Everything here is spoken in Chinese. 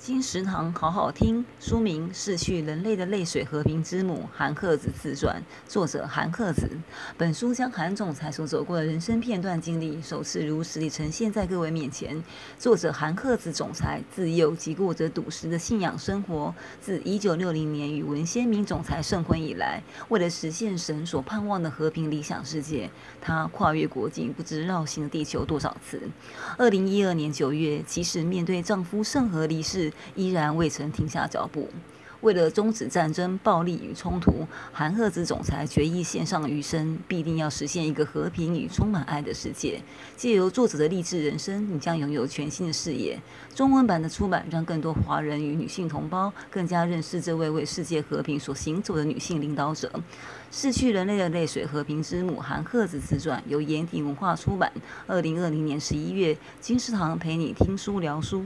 金石堂好好听，书名《逝去人类的泪水和平之母》韩克子自传，作者韩克子。本书将韩总裁所走过的人生片段经历，首次如实地呈现在各位面前。作者韩克子总裁自幼即过着笃实的信仰生活，自1960年与文先明总裁圣婚以来，为了实现神所盼望的和平理想世界，他跨越国境，不知绕行了地球多少次。2012年9月，即使面对丈夫圣和离世，依然未曾停下脚步。为了终止战争、暴力与冲突，韩赫子总裁决意献上余生，必定要实现一个和平与充满爱的世界。借由作者的励志人生，你将拥有全新的视野。中文版的出版，让更多华人与女性同胞更加认识这位为世界和平所行走的女性领导者。逝去人类的泪水和平之母韩赫子自传，由延鼎文化出版。二零二零年十一月，金石堂陪你听书聊书。